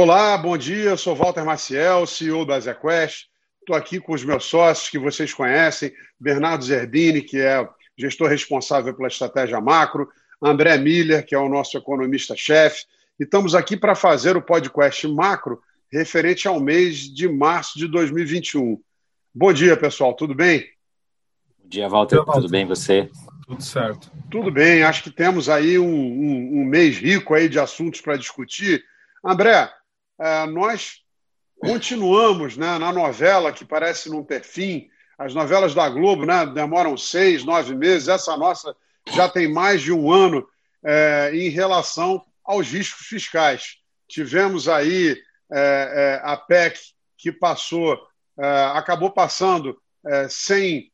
Olá, bom dia. Eu sou Walter Maciel, CEO da ZQuest. Estou aqui com os meus sócios que vocês conhecem, Bernardo Zerbini, que é gestor responsável pela estratégia macro, André Miller, que é o nosso economista-chefe, e estamos aqui para fazer o podcast macro referente ao mês de março de 2021. Bom dia, pessoal, tudo bem? Bom dia, Walter, tudo bem você? Tudo certo. Tudo bem, acho que temos aí um, um, um mês rico aí de assuntos para discutir. André, nós continuamos né, na novela que parece não ter fim. As novelas da Globo né, demoram seis, nove meses. Essa nossa já tem mais de um ano é, em relação aos riscos fiscais. Tivemos aí é, é, a PEC que passou, é, acabou passando é, sem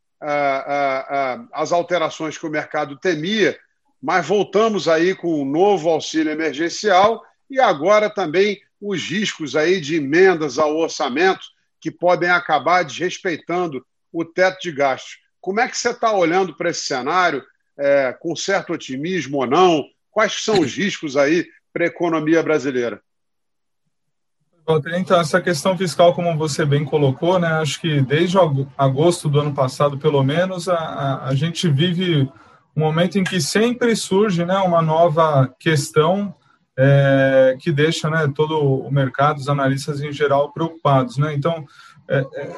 as alterações que o mercado temia, mas voltamos aí com um novo auxílio emergencial e agora também os riscos aí de emendas ao orçamento que podem acabar desrespeitando o teto de gastos. Como é que você está olhando para esse cenário, é, com certo otimismo ou não? Quais são os riscos aí para a economia brasileira? Então, essa questão fiscal, como você bem colocou, né, acho que desde agosto do ano passado, pelo menos, a, a, gente vive um momento em que sempre surge né, uma nova questão é, que deixa né, todo o mercado, os analistas em geral, preocupados. Né? Então, é, é,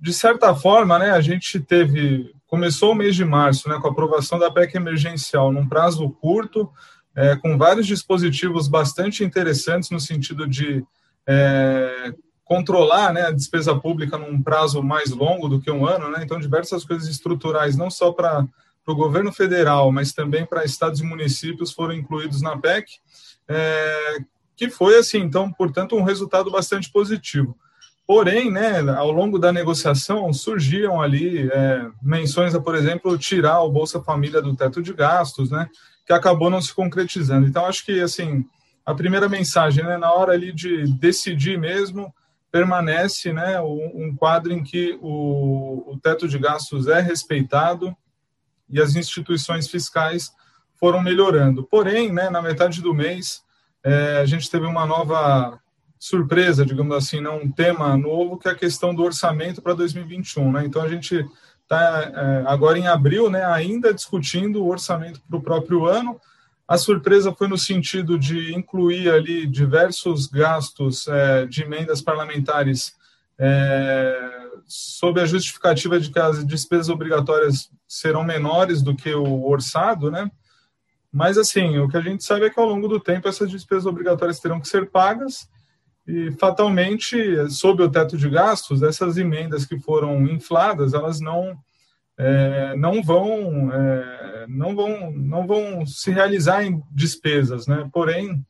de certa forma, né, a gente teve. Começou o mês de março né, com a aprovação da PEC emergencial num prazo curto, é, com vários dispositivos bastante interessantes no sentido de é, controlar né, a despesa pública num prazo mais longo do que um ano, né? então diversas coisas estruturais, não só para o governo federal, mas também para estados e municípios foram incluídos na PEC, é, que foi assim, então, portanto, um resultado bastante positivo. Porém, né, ao longo da negociação surgiam ali é, menções a, por exemplo, tirar o Bolsa Família do teto de gastos, né, que acabou não se concretizando. Então, acho que assim a primeira mensagem, né, na hora ali de decidir mesmo, permanece né, um quadro em que o, o teto de gastos é respeitado e as instituições fiscais foram melhorando. Porém, né, na metade do mês, é, a gente teve uma nova surpresa, digamos assim, né, um tema novo, que é a questão do orçamento para 2021. Né? Então, a gente está é, agora em abril né, ainda discutindo o orçamento para o próprio ano, a surpresa foi no sentido de incluir ali diversos gastos é, de emendas parlamentares é, sob a justificativa de que as despesas obrigatórias serão menores do que o orçado, né? Mas, assim, o que a gente sabe é que ao longo do tempo essas despesas obrigatórias terão que ser pagas e, fatalmente, sob o teto de gastos, essas emendas que foram infladas, elas não é, não vão é, não vão não vão se realizar em despesas, né? Porém,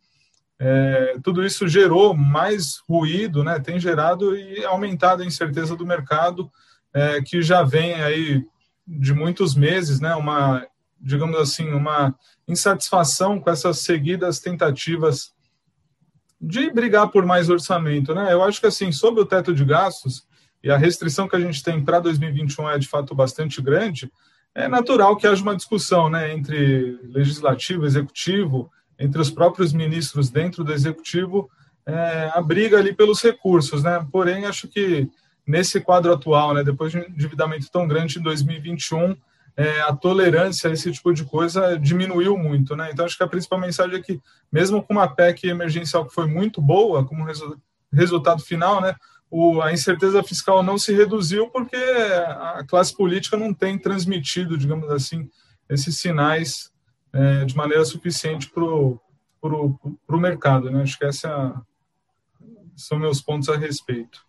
é, tudo isso gerou mais ruído, né? Tem gerado e aumentado a incerteza do mercado, é, que já vem aí de muitos meses, né? Uma digamos assim uma insatisfação com essas seguidas tentativas de brigar por mais orçamento, né? Eu acho que assim sobre o teto de gastos e a restrição que a gente tem para 2021 é de fato bastante grande, é natural que haja uma discussão né, entre legislativo, executivo, entre os próprios ministros dentro do executivo, é, a briga ali pelos recursos. Né? Porém, acho que nesse quadro atual, né, depois de um endividamento tão grande em 2021, é, a tolerância a esse tipo de coisa diminuiu muito. Né? Então, acho que a principal mensagem é que, mesmo com uma PEC emergencial que foi muito boa, como resu resultado final, né, o, a incerteza fiscal não se reduziu porque a classe política não tem transmitido, digamos assim, esses sinais é, de maneira suficiente para o mercado. Né? Acho que esses são meus pontos a respeito.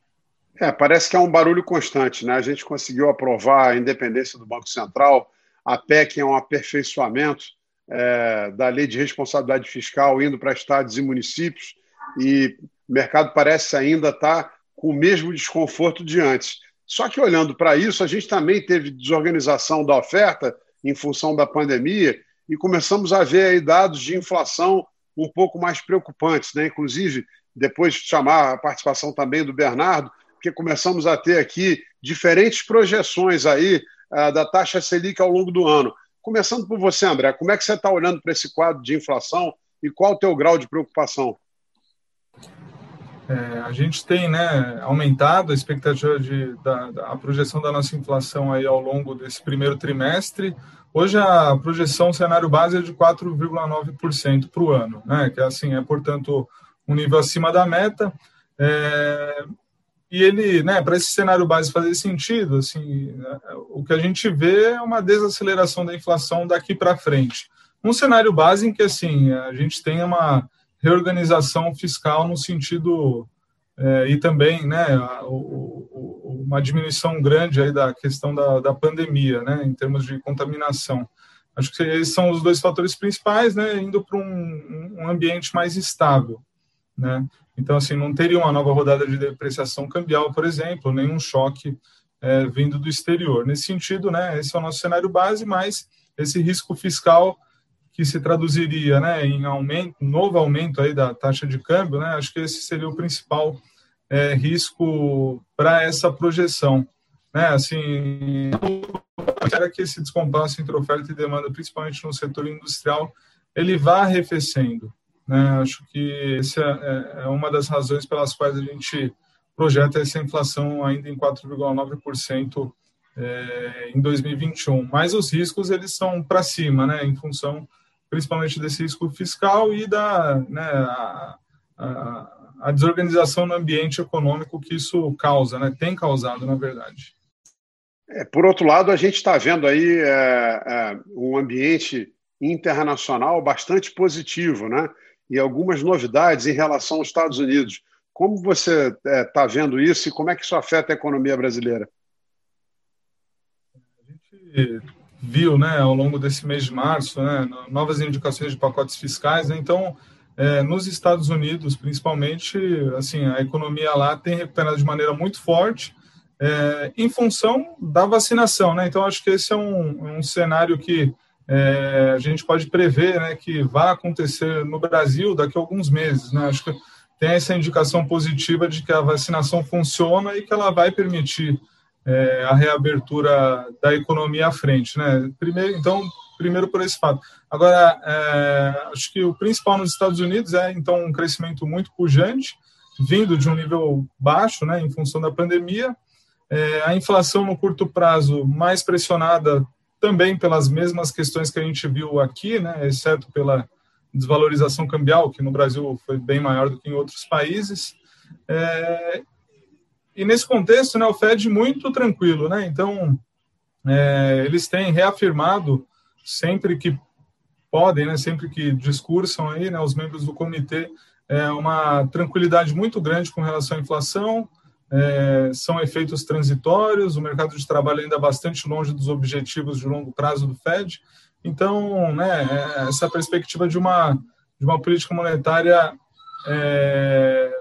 É, parece que é um barulho constante. Né? A gente conseguiu aprovar a independência do Banco Central, a PEC é um aperfeiçoamento é, da lei de responsabilidade fiscal indo para estados e municípios, e o mercado parece ainda estar tá com o mesmo desconforto de antes. Só que olhando para isso, a gente também teve desorganização da oferta em função da pandemia e começamos a ver dados de inflação um pouco mais preocupantes, né? Inclusive, depois de chamar a participação também do Bernardo, porque começamos a ter aqui diferentes projeções aí uh, da taxa Selic ao longo do ano. Começando por você, André, como é que você está olhando para esse quadro de inflação e qual o teu grau de preocupação? É, a gente tem né, aumentado a expectativa de da, da, a projeção da nossa inflação aí ao longo desse primeiro trimestre. Hoje a projeção cenário base é de 4,9% para o ano, né, que é assim é portanto um nível acima da meta. É, e ele, né, para esse cenário base fazer sentido, assim, o que a gente vê é uma desaceleração da inflação daqui para frente. Um cenário base em que assim a gente tem uma reorganização fiscal no sentido é, e também né, o, o, uma diminuição grande aí da questão da, da pandemia, né, em termos de contaminação. Acho que esses são os dois fatores principais, né, indo para um, um, ambiente mais estável. Né. Então, assim, não teria uma nova rodada de depreciação cambial, por exemplo, nenhum choque é, vindo do exterior. Nesse sentido, né, esse é o nosso cenário base, mas esse risco fiscal que se traduziria né, em aumento, novo aumento aí da taxa de câmbio, né, acho que esse seria o principal é, risco para essa projeção. Né, assim, era que esse descompasso entre oferta e demanda, principalmente no setor industrial, ele vá arrefecendo. Né, acho que essa é, é uma das razões pelas quais a gente projeta essa inflação ainda em 4,9% é, em 2021. Mas os riscos eles são para cima, né, em função principalmente desse risco fiscal e da né, a, a, a, desorganização no ambiente econômico que isso causa, né, tem causado, na verdade. É, por outro lado, a gente está vendo aí é, é, um ambiente internacional bastante positivo, né? E algumas novidades em relação aos Estados Unidos. Como você está é, vendo isso e como é que isso afeta a economia brasileira? A gente viu, né, ao longo desse mês de março, né, novas indicações de pacotes fiscais. Né, então, é, nos Estados Unidos, principalmente, assim, a economia lá tem recuperado de maneira muito forte é, em função da vacinação, né? Então, acho que esse é um, um cenário que é, a gente pode prever, né, que vai acontecer no Brasil daqui a alguns meses, né? Acho que tem essa indicação positiva de que a vacinação funciona e que ela vai permitir é, a reabertura da economia à frente, né? Primeiro, então, primeiro por esse fato. Agora, é, acho que o principal nos Estados Unidos é então um crescimento muito pujante, vindo de um nível baixo, né, em função da pandemia. É, a inflação no curto prazo mais pressionada também pelas mesmas questões que a gente viu aqui, né, exceto pela desvalorização cambial, que no Brasil foi bem maior do que em outros países. É, e nesse contexto, né, o Fed muito tranquilo, né? Então, é, eles têm reafirmado sempre que podem, né, sempre que discursam aí, né, os membros do comitê, é, uma tranquilidade muito grande com relação à inflação, é, são efeitos transitórios, o mercado de trabalho ainda bastante longe dos objetivos de longo prazo do Fed. Então, né, é, essa perspectiva de uma, de uma política monetária é,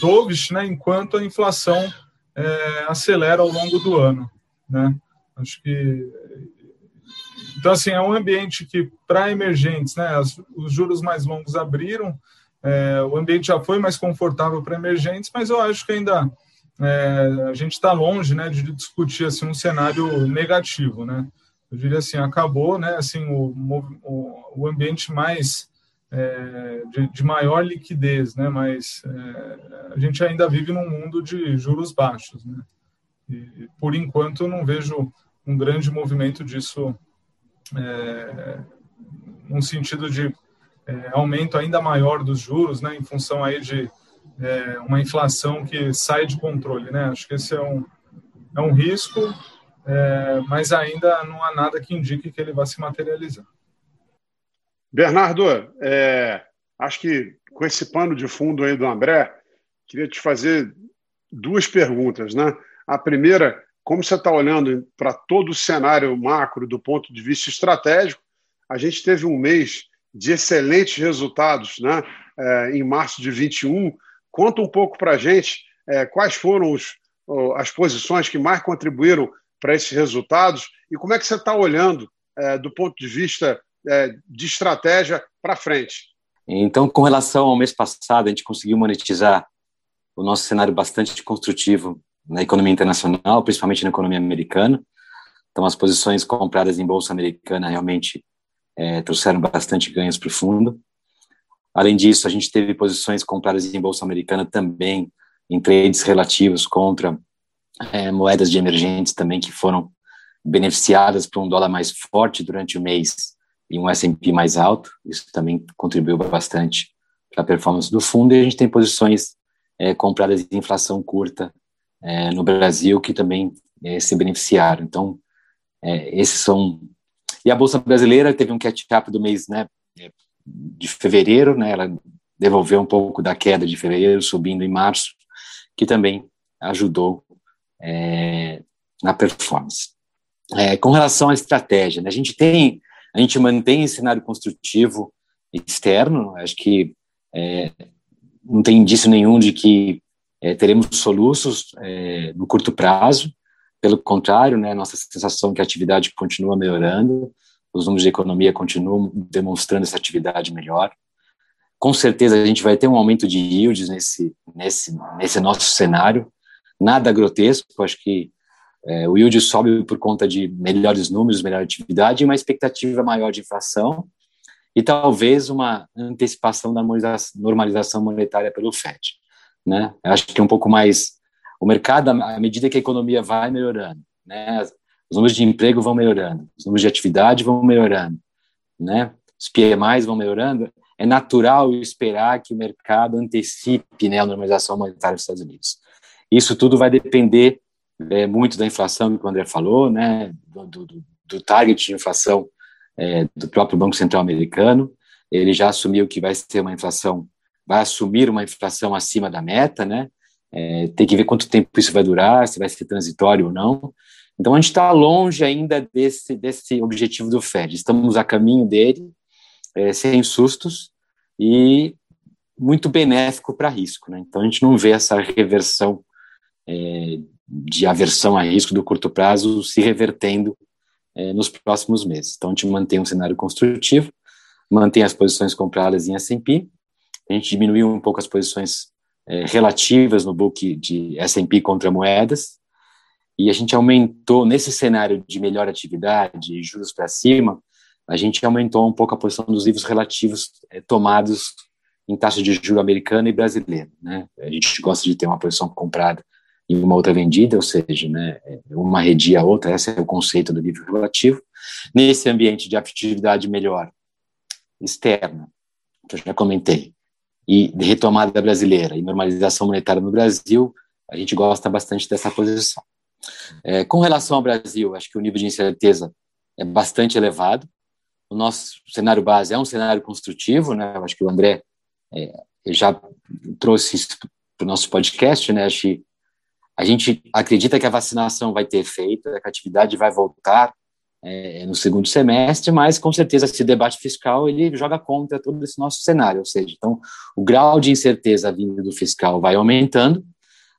dovish, né, enquanto a inflação é, acelera ao longo do ano, né? Acho que então assim é um ambiente que para emergentes, né, os juros mais longos abriram, é, o ambiente já foi mais confortável para emergentes, mas eu acho que ainda é, a gente está longe, né, de discutir assim um cenário negativo, né? Eu diria assim, acabou, né, assim o, o, o ambiente mais é, de, de, maior liquidez, né? Mas é, a gente ainda vive num mundo de juros baixos, né? E, por enquanto, não vejo um grande movimento disso é, sentido de é, aumento ainda maior dos juros, né? Em função aí de é, uma inflação que sai de controle, né? Acho que esse é um é um risco, é, mas ainda não há nada que indique que ele vai se materializar. Bernardo, é, acho que com esse pano de fundo aí do André, queria te fazer duas perguntas. Né? A primeira, como você está olhando para todo o cenário macro do ponto de vista estratégico, a gente teve um mês de excelentes resultados né? É, em março de 21. Conta um pouco para a gente é, quais foram os, as posições que mais contribuíram para esses resultados e como é que você está olhando é, do ponto de vista é, de estratégia para frente. Então, com relação ao mês passado, a gente conseguiu monetizar o nosso cenário bastante construtivo na economia internacional, principalmente na economia americana. Então, as posições compradas em bolsa americana realmente é, trouxeram bastante ganhos para o fundo. Além disso, a gente teve posições compradas em bolsa americana também, em trades relativos contra é, moedas de emergentes também que foram beneficiadas por um dólar mais forte durante o mês e um S&P mais alto. Isso também contribuiu bastante para a performance do fundo. E a gente tem posições é, compradas em inflação curta é, no Brasil que também é, se beneficiaram. Então, é, esses são. E a bolsa brasileira teve um catch-up do mês, né, de fevereiro, né? Ela devolveu um pouco da queda de fevereiro, subindo em março, que também ajudou é, na performance. É, com relação à estratégia, né, a gente tem, a gente mantém esse cenário construtivo externo. Acho que é, não tem indício nenhum de que é, teremos soluços é, no curto prazo. Pelo contrário, né, nossa sensação é que a atividade continua melhorando os números de economia continuam demonstrando essa atividade melhor. Com certeza a gente vai ter um aumento de yields nesse, nesse, nesse nosso cenário, nada grotesco, acho que é, o yield sobe por conta de melhores números, melhor atividade e uma expectativa maior de inflação e talvez uma antecipação da normalização monetária pelo FED. Né? Acho que é um pouco mais o mercado, à medida que a economia vai melhorando, né? os números de emprego vão melhorando, os números de atividade vão melhorando, né? Os PMIs vão melhorando. É natural esperar que o mercado antecipe né, a normalização monetária dos Estados Unidos. Isso tudo vai depender é, muito da inflação que o André falou, né? Do, do, do target de inflação é, do próprio Banco Central americano. Ele já assumiu que vai ser uma inflação, vai assumir uma inflação acima da meta, né? É, tem que ver quanto tempo isso vai durar, se vai ser transitório ou não. Então, a gente está longe ainda desse, desse objetivo do FED. Estamos a caminho dele, é, sem sustos, e muito benéfico para risco. Né? Então, a gente não vê essa reversão é, de aversão a risco do curto prazo se revertendo é, nos próximos meses. Então, a gente mantém um cenário construtivo, mantém as posições compradas em S&P, a gente diminuiu um pouco as posições é, relativas no book de S&P contra moedas, e a gente aumentou, nesse cenário de melhor atividade, juros para cima, a gente aumentou um pouco a posição dos livros relativos é, tomados em taxa de juro americana e brasileira. Né? A gente gosta de ter uma posição comprada e uma outra vendida, ou seja, né, uma redia a outra, esse é o conceito do livro relativo. Nesse ambiente de atividade melhor externa, que eu já comentei, e de retomada brasileira e normalização monetária no Brasil, a gente gosta bastante dessa posição. É, com relação ao Brasil, acho que o nível de incerteza é bastante elevado. O nosso cenário base é um cenário construtivo, né? Acho que o André é, já trouxe isso para o nosso podcast, né? Acho que a gente acredita que a vacinação vai ter efeito, que a atividade vai voltar é, no segundo semestre, mas com certeza esse debate fiscal ele joga contra todo esse nosso cenário, ou seja, então o grau de incerteza vindo do fiscal vai aumentando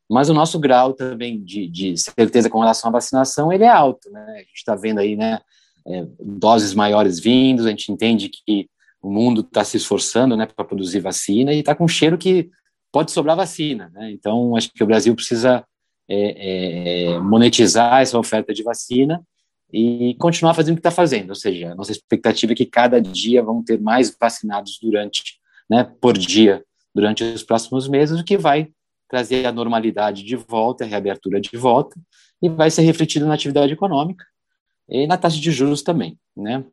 mas o nosso grau também de, de certeza com relação à vacinação ele é alto, né? A gente está vendo aí, né, é, doses maiores vindos, a gente entende que o mundo está se esforçando, né, para produzir vacina e está com cheiro que pode sobrar vacina, né? Então acho que o Brasil precisa é, é, monetizar essa oferta de vacina e continuar fazendo o que está fazendo, ou seja, a nossa expectativa é que cada dia vão ter mais vacinados durante, né, por dia durante os próximos meses, o que vai trazer a normalidade de volta, a reabertura de volta, e vai ser refletido na atividade econômica e na taxa de juros também, né?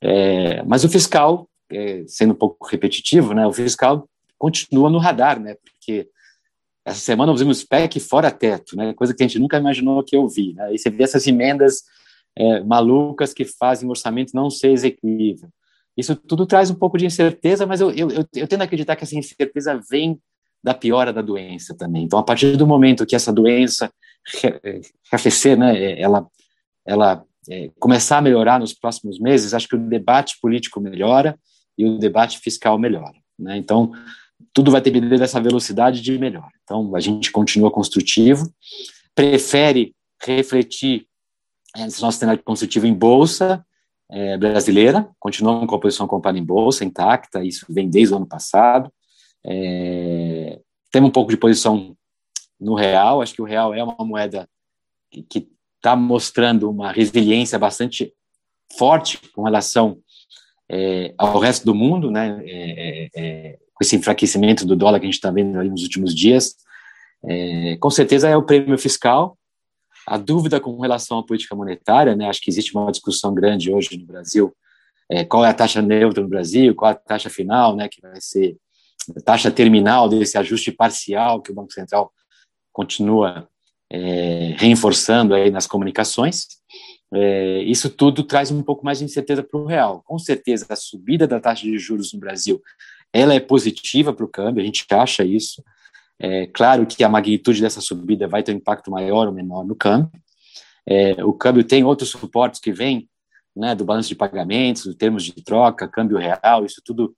É, mas o fiscal, é, sendo um pouco repetitivo, né? O fiscal continua no radar, né? Porque essa semana nós vimos PEC fora teto, né? Coisa que a gente nunca imaginou que eu vi, né? E você vê essas emendas é, malucas que fazem o orçamento não ser execuível. Isso tudo traz um pouco de incerteza, mas eu, eu, eu, eu tendo a acreditar que essa incerteza vem da piora da doença também. Então, a partir do momento que essa doença arrefecer, né, ela, ela é, começar a melhorar nos próximos meses, acho que o debate político melhora e o debate fiscal melhora. Né? Então, tudo vai depender dessa velocidade de melhora. Então, a gente continua construtivo, prefere refletir é, esse nosso cenário construtivo em bolsa é, brasileira, continuamos com a posição comprada em bolsa intacta, isso vem desde o ano passado. É, temos um pouco de posição no real, acho que o real é uma moeda que está mostrando uma resiliência bastante forte com relação é, ao resto do mundo, né, é, é, é com esse enfraquecimento do dólar que a gente está vendo nos últimos dias, é, com certeza é o prêmio fiscal. A dúvida com relação à política monetária, né, acho que existe uma discussão grande hoje no Brasil, é, qual é a taxa neutra no Brasil, qual é a taxa final, né, que vai ser a taxa terminal desse ajuste parcial que o Banco Central continua é, reforçando aí nas comunicações. É, isso tudo traz um pouco mais de incerteza para o real. Com certeza, a subida da taxa de juros no Brasil ela é positiva para o câmbio, a gente acha isso. É claro que a magnitude dessa subida vai ter um impacto maior ou menor no câmbio. É, o câmbio tem outros suportes que vêm né, do balanço de pagamentos, dos termos de troca, câmbio real, isso tudo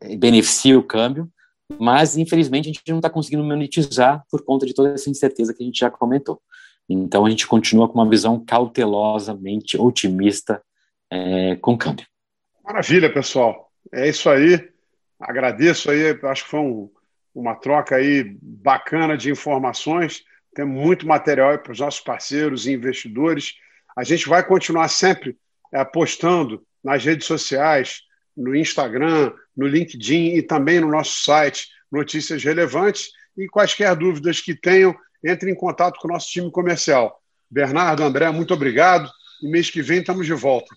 é, beneficia o câmbio, mas infelizmente a gente não está conseguindo monetizar por conta de toda essa incerteza que a gente já comentou. Então a gente continua com uma visão cautelosamente otimista é, com o câmbio. Maravilha, pessoal. É isso aí. Agradeço aí, acho que foi um, uma troca aí bacana de informações. Tem muito material para os nossos parceiros e investidores. A gente vai continuar sempre é, postando nas redes sociais, no Instagram, no LinkedIn e também no nosso site notícias relevantes. E quaisquer dúvidas que tenham, entre em contato com o nosso time comercial. Bernardo, André, muito obrigado. E mês que vem estamos de volta.